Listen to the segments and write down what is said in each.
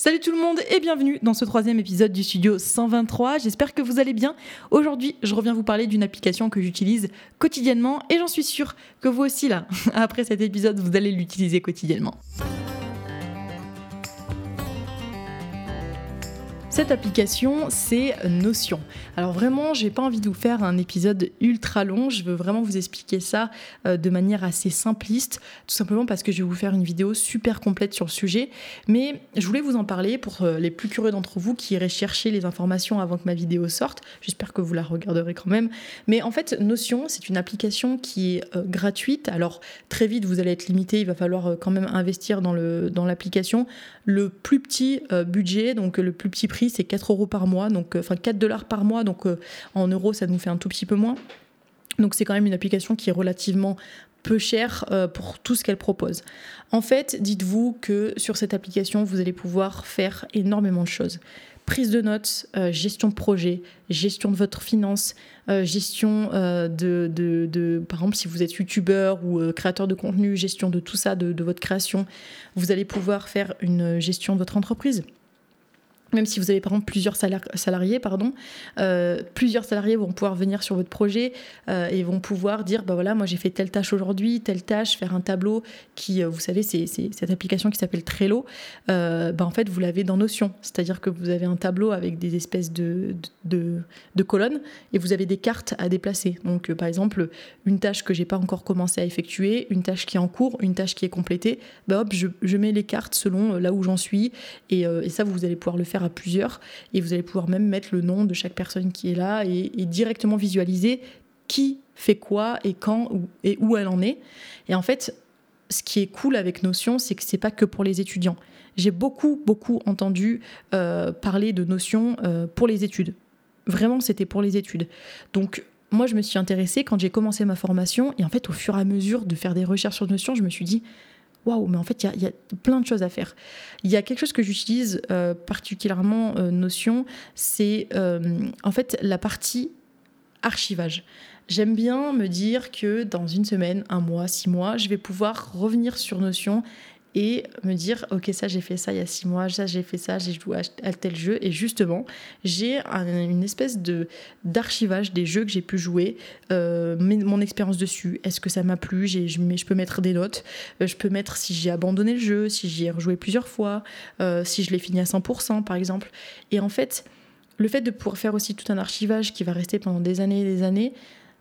Salut tout le monde et bienvenue dans ce troisième épisode du studio 123. J'espère que vous allez bien. Aujourd'hui, je reviens vous parler d'une application que j'utilise quotidiennement et j'en suis sûre que vous aussi là, après cet épisode, vous allez l'utiliser quotidiennement. Cette application, c'est Notion. Alors vraiment, j'ai pas envie de vous faire un épisode ultra long, je veux vraiment vous expliquer ça euh, de manière assez simpliste, tout simplement parce que je vais vous faire une vidéo super complète sur le sujet, mais je voulais vous en parler pour euh, les plus curieux d'entre vous qui iraient chercher les informations avant que ma vidéo sorte. J'espère que vous la regarderez quand même. Mais en fait, Notion, c'est une application qui est euh, gratuite. Alors très vite, vous allez être limité, il va falloir quand même investir dans l'application. Le plus petit budget, donc le plus petit prix c'est 4 euros par mois, donc euh, enfin 4 dollars par mois, donc euh, en euros ça nous fait un tout petit peu moins. Donc c'est quand même une application qui est relativement peu chère euh, pour tout ce qu'elle propose. En fait, dites-vous que sur cette application, vous allez pouvoir faire énormément de choses. Prise de notes, gestion de projet, gestion de votre finance, gestion de, de, par exemple, si vous êtes youtubeur ou créateur de contenu, gestion de tout ça, de, de votre création. Vous allez pouvoir faire une gestion de votre entreprise même si vous avez par exemple plusieurs salariés, pardon, euh, plusieurs salariés vont pouvoir venir sur votre projet euh, et vont pouvoir dire bah voilà moi j'ai fait telle tâche aujourd'hui, telle tâche, faire un tableau qui euh, vous savez c'est cette application qui s'appelle Trello, bah en fait vous l'avez dans Notion, c'est-à-dire que vous avez un tableau avec des espèces de, de, de colonnes et vous avez des cartes à déplacer. Donc par exemple une tâche que j'ai pas encore commencé à effectuer, une tâche qui est en cours, une tâche qui est complétée, bah hop je, je mets les cartes selon là où j'en suis et, et ça vous allez pouvoir le faire à plusieurs et vous allez pouvoir même mettre le nom de chaque personne qui est là et, directement visualiser qui fait quoi et quand et où elle en est. Et en fait, ce qui est cool avec Notion, c'est que c'est pas que pour les étudiants. J'ai beaucoup, beaucoup entendu euh, parler de Notion euh, pour les études. Vraiment, c'était pour les études. Donc, moi, je me suis intéressée quand j'ai commencé ma formation. Et en fait, au fur et à mesure de faire des recherches sur Notion, je me suis dit, mais en fait, il y, a plein de choses à faire. Il y a quelque chose que j'utilise euh, particulièrement euh, Notion, c'est euh, en fait la partie archivage. J'aime bien me dire que dans une semaine, un mois, six mois, je vais pouvoir revenir sur Notion et me dire ok ça j'ai fait ça il y a six mois ça j'ai fait ça j'ai joué à tel jeu. Et justement j'ai une espèce de d'archivage des jeux que j'ai pu jouer euh, mon expérience dessus. Est-ce que ça m'a plu? Je, je peux mettre des notes. Euh, je peux mettre si j'ai abandonné le jeu si j'y ai rejoué plusieurs fois euh, si je l'ai fini à 100% par exemple. Et en fait le fait de pouvoir faire aussi tout un archivage qui va rester pendant des années et des années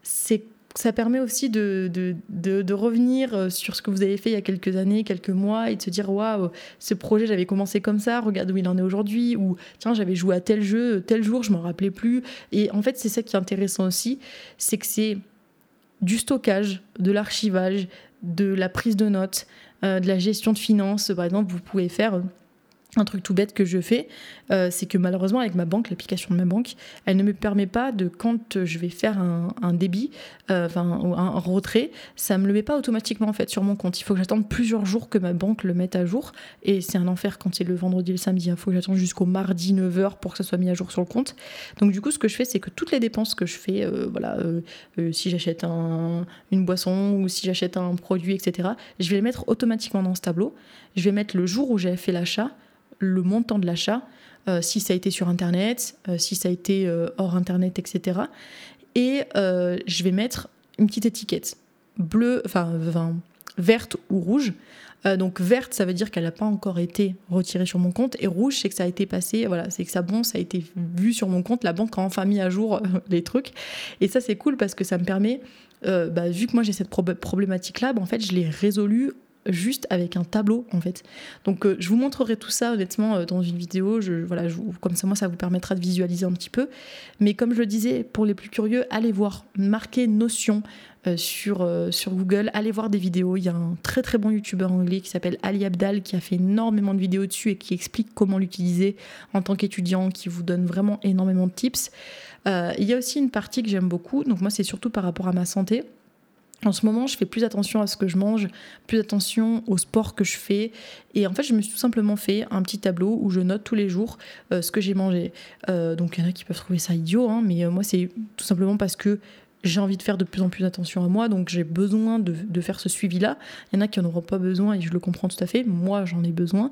c'est ça permet aussi de, revenir euh, sur ce que vous avez fait il y a quelques années, quelques mois, et de se dire waouh, ce projet j'avais commencé comme ça, regarde où il en est aujourd'hui, ou tiens, j'avais joué à tel jeu, tel jour, je m'en rappelais plus. Et en fait, c'est ça qui est intéressant aussi, c'est que c'est du stockage, de l'archivage, de la prise de notes, euh, de la gestion de finances. Par exemple, vous pouvez faire un truc tout bête que je fais, euh, c'est que malheureusement avec ma banque, l'application de ma banque, elle ne me permet pas de quand je vais faire un, débit, euh, enfin un retrait, ça me le met pas automatiquement en fait sur mon compte. Il faut que j'attende plusieurs jours que ma banque le mette à jour et c'est un enfer quand c'est le vendredi et le samedi. Il faut que j'attende jusqu'au mardi 9h pour que ça soit mis à jour sur le compte. Donc du coup ce que je fais c'est que toutes les dépenses que je fais, euh, voilà, si j'achète une boisson ou si j'achète un produit, etc., je vais les mettre automatiquement dans ce tableau. Je vais mettre le jour où j'ai fait l'achat le montant de l'achat, euh, si ça a été sur Internet, euh, si ça a été euh, hors Internet, etc. Et je vais mettre une petite étiquette bleue, enfin verte ou rouge. donc verte, ça veut dire qu'elle n'a pas encore été retirée sur mon compte, et rouge, c'est que ça a été passé, voilà, c'est que ça bon, ça a été vu sur mon compte, la banque a enfin mis à jour les trucs. Et ça, c'est cool parce que ça me permet, bah, vu que moi j'ai cette problématique-là, bah, en fait, je l'ai résolue juste avec un tableau en fait. Donc euh, je vous montrerai tout ça honnêtement euh, dans une vidéo, voilà, comme ça moi ça vous permettra de visualiser un petit peu. Mais comme je le disais, pour les plus curieux, allez voir, marquez Notion euh, sur, sur Google, allez voir des vidéos. Il y a un très très bon youtubeur anglais qui s'appelle Ali Abdal qui a fait énormément de vidéos dessus et qui explique comment l'utiliser en tant qu'étudiant, qui vous donne vraiment énormément de tips. il y a aussi une partie que j'aime beaucoup, donc moi c'est surtout par rapport à ma santé. En ce moment, je fais plus attention à ce que je mange, plus attention au sport que je fais. Et en fait, je me suis tout simplement fait un petit tableau où je note tous les jours euh, ce que j'ai mangé. Euh, donc, il y en a qui peuvent trouver ça idiot, hein, mais euh, moi, c'est tout simplement parce que j'ai envie de faire de plus en plus attention à moi, donc j'ai besoin de, faire ce suivi-là. Il y en a qui n'en auront pas besoin et je le comprends tout à fait. Moi, j'en ai besoin.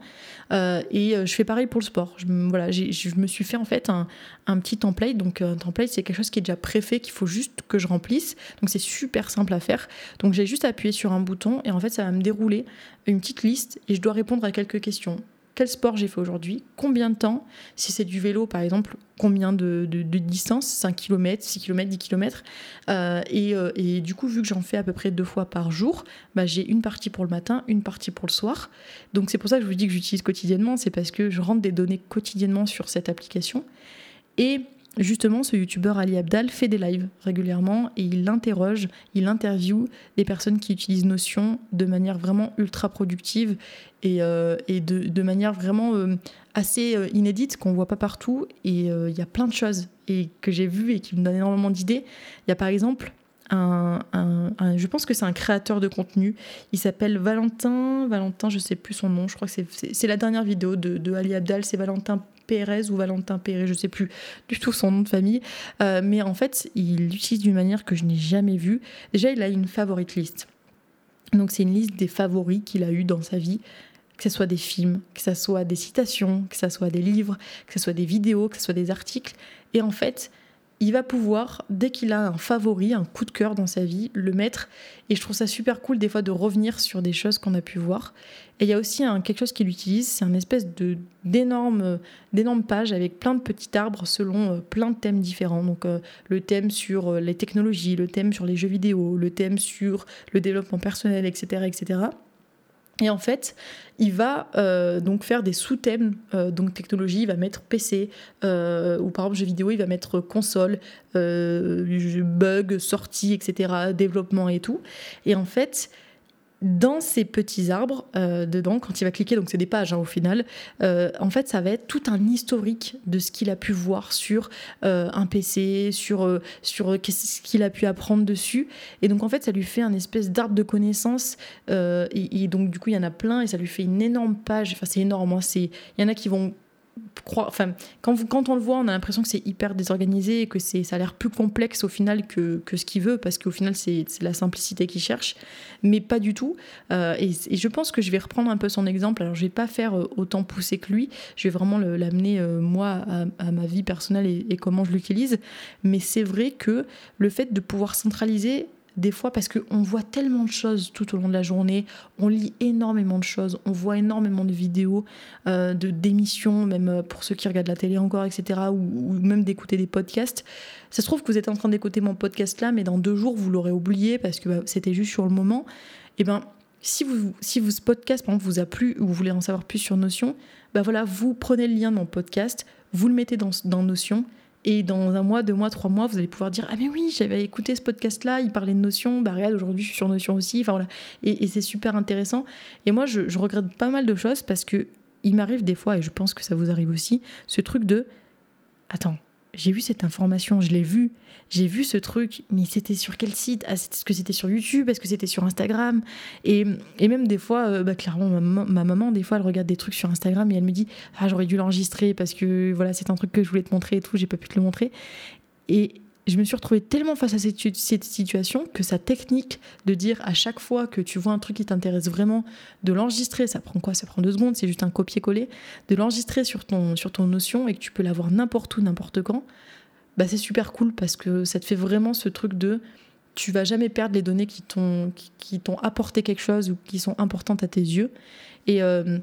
Euh, et euh, je fais pareil pour le sport. Je, voilà, je me suis fait en fait un, un petit template. Donc un template, c'est quelque chose qui est déjà préfait, qu'il faut juste que je remplisse. Donc c'est super simple à faire. Donc j'ai juste appuyé sur un bouton et en fait, ça va me dérouler une petite liste et je dois répondre à quelques questions quel sport j'ai fait aujourd'hui, combien de temps, si c'est du vélo par exemple, combien de, distance, 5 km, 6 km, 10 km. et, du coup, vu que j'en fais à peu près deux fois par jour, bah, j'ai une partie pour le matin, une partie pour le soir. Donc c'est pour ça que je vous dis que j'utilise quotidiennement, c'est parce que je rentre des données quotidiennement sur cette application. Et justement, ce youtubeur Ali Abdal fait des lives régulièrement et il interroge, il interviewe des personnes qui utilisent Notion de manière vraiment ultra productive et, euh, de, manière vraiment euh, assez euh, inédite qu'on voit pas partout. Et il y a plein de choses et que j'ai vues et qui me donnent énormément d'idées. Il y a par exemple je pense que c'est un créateur de contenu. Il s'appelle Valentin. Valentin, je sais plus son nom. Je crois que c'est la dernière vidéo de, de Ali Abdal. C'est Valentin Pérez ou Valentin Pérez, je sais plus du tout son nom de famille. Euh, mais en fait, il l'utilise d'une manière que je n'ai jamais vue. Déjà, il a une favorite list. Donc, c'est une liste des favoris qu'il a eu dans sa vie que ce soit des films, que ce soit des citations, que ce soit des livres, que ce soit des vidéos, que ce soit des articles. Et en fait, il va pouvoir, dès qu'il a un favori, un coup de cœur dans sa vie, le mettre. Et je trouve ça super cool des fois de revenir sur des choses qu'on a pu voir. Et il y a aussi un, quelque chose qu'il utilise, c'est un espèce de d'énorme d'énormes pages avec plein de petits arbres selon euh, plein de thèmes différents. Donc euh, le thème sur euh, les technologies, le thème sur les jeux vidéo, le thème sur le développement personnel, etc., etc. Et en fait, il va euh, donc faire des sous-thèmes, euh, donc technologie, il va mettre PC, euh, ou par exemple jeux vidéo, il va mettre console, bug, sortie, etc., développement et tout. Et en fait, dans ces petits arbres, euh, dedans, quand il va cliquer, donc c'est des pages hein, au final, euh, en fait, ça va être tout un historique de ce qu'il a pu voir sur euh, un PC, sur, sur ce qu'il a pu apprendre dessus. Et donc, en fait, ça lui fait un espèce d'arbre de connaissances. Et, donc, du coup, il y en a plein et ça lui fait une énorme page. Enfin, c'est énorme. Hein, il y en a qui vont quand, on le voit, on a l'impression que c'est hyper désorganisé et que ça a l'air plus complexe au final que, que ce qu'il veut, parce qu'au final, c'est, la simplicité qu'il cherche, mais pas du tout. Euh, et, je pense que je vais reprendre un peu son exemple. Alors, je vais pas faire euh, autant pousser que lui, je vais vraiment l'amener, euh, moi, à, ma vie personnelle et comment je l'utilise. Mais c'est vrai que le fait de pouvoir centraliser des fois parce qu'on voit tellement de choses tout au long de la journée, on lit énormément de choses, on voit énormément de vidéos, euh, de d'émissions, même euh, pour ceux qui regardent la télé encore, etc., ou, même d'écouter des podcasts. Ça se trouve que vous êtes en train d'écouter mon podcast là, mais dans deux jours, vous l'aurez oublié parce que bah, c'était juste sur le moment. Et eh ben, si, vous, si vous, ce podcast, par exemple, vous a plu ou vous voulez en savoir plus sur Notion, bah voilà, vous prenez le lien de mon podcast, vous le mettez dans, dans Notion et dans un mois, deux mois, trois mois, vous allez pouvoir dire Ah, mais oui, j'avais écouté ce podcast-là, il parlait de Notion, bah regarde, aujourd'hui je suis sur Notion aussi. Enfin voilà. Et, c'est super intéressant. Et moi, je, je, regrette pas mal de choses parce que il m'arrive des fois, et je pense que ça vous arrive aussi, ce truc de Attends, j'ai vu cette information, je l'ai vue, j'ai vu ce truc, mais c'était sur quel site? Ah, Est-ce que c'était sur YouTube? Est-ce que c'était sur Instagram? Et, et, même des fois, euh, bah, clairement, ma, maman, des fois, elle regarde des trucs sur Instagram et elle me dit Ah, j'aurais dû l'enregistrer parce que voilà, c'est un truc que je voulais te montrer et tout, j'ai pas pu te le montrer. Et je me suis retrouvée tellement face à cette, situation que sa technique de dire à chaque fois que tu vois un truc qui t'intéresse vraiment, de l'enregistrer, ça prend quoi? Ça prend deux secondes, c'est juste un copier-coller, de l'enregistrer sur ton, sur ton notion et que tu peux l'avoir n'importe où, n'importe quand, bah c'est super cool parce que ça te fait vraiment ce truc de tu vas jamais perdre les données qui t'ont qui, t'ont apporté quelque chose ou qui sont importantes à tes yeux. Et, euh,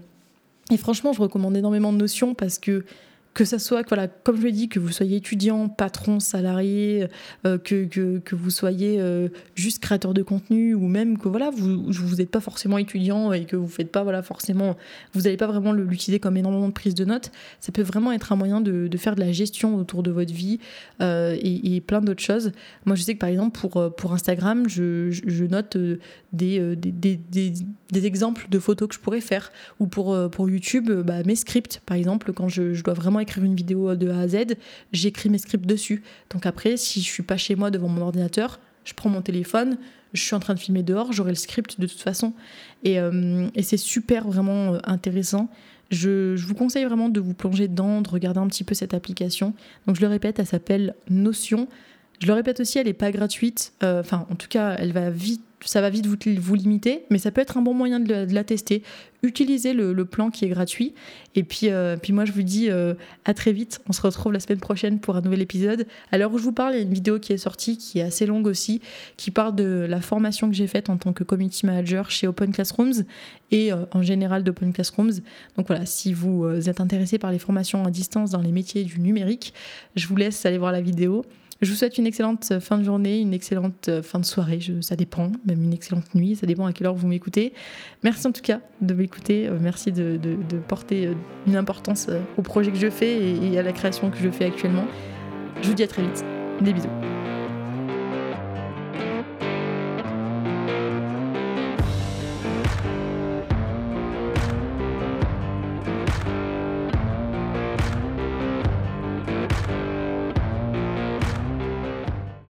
et franchement, je recommande énormément de notions parce que que ça soit, voilà, comme je l'ai dit, que vous soyez étudiant, patron, salarié, euh, que, que, que, vous soyez euh, juste créateur de contenu, ou même que voilà, vous vous n'êtes pas forcément étudiant et que vous faites pas voilà forcément, vous n'allez pas vraiment l'utiliser comme énormément de prise de notes. Ça peut vraiment être un moyen de, de faire de la gestion autour de votre vie euh, et, plein d'autres choses. Moi, je sais que par exemple pour pour Instagram, je, je note des des, des, des, exemples de photos que je pourrais faire, ou pour pour YouTube, bah, mes scripts, par exemple, quand je, je dois vraiment écrire une vidéo de A à Z, j'écris mes scripts dessus. Donc après, si je suis pas chez moi devant mon ordinateur, je prends mon téléphone, je suis en train de filmer dehors, j'aurai le script de toute façon. Et, euh, c'est super vraiment euh, intéressant. Je, je, vous conseille vraiment de vous plonger dedans, de regarder un petit peu cette application. Donc je le répète, elle s'appelle Notion. Je le répète aussi, elle n'est pas gratuite. Enfin, en tout cas, elle va vite ça va vite vous, vous, limiter, mais ça peut être un bon moyen de, la tester. Utilisez le, plan qui est gratuit. Et puis, euh, puis moi, je vous dis euh, à très vite. On se retrouve la semaine prochaine pour un nouvel épisode. À l'heure où je vous parle, il y a une vidéo qui est sortie, qui est assez longue aussi, qui parle de la formation que j'ai faite en tant que community manager chez Open Classrooms et euh, en général d'Open Classrooms. Donc voilà, si vous êtes intéressé par les formations à distance dans les métiers du numérique, je vous laisse aller voir la vidéo. Je vous souhaite une excellente fin de journée, une excellente euh, fin de soirée, ça dépend, même une excellente nuit, ça dépend à quelle heure vous m'écoutez. Merci en tout cas de m'écouter, euh, merci de, porter euh, une importance au projet que je fais et à la création que je fais actuellement. Je vous dis à très vite. Des bisous.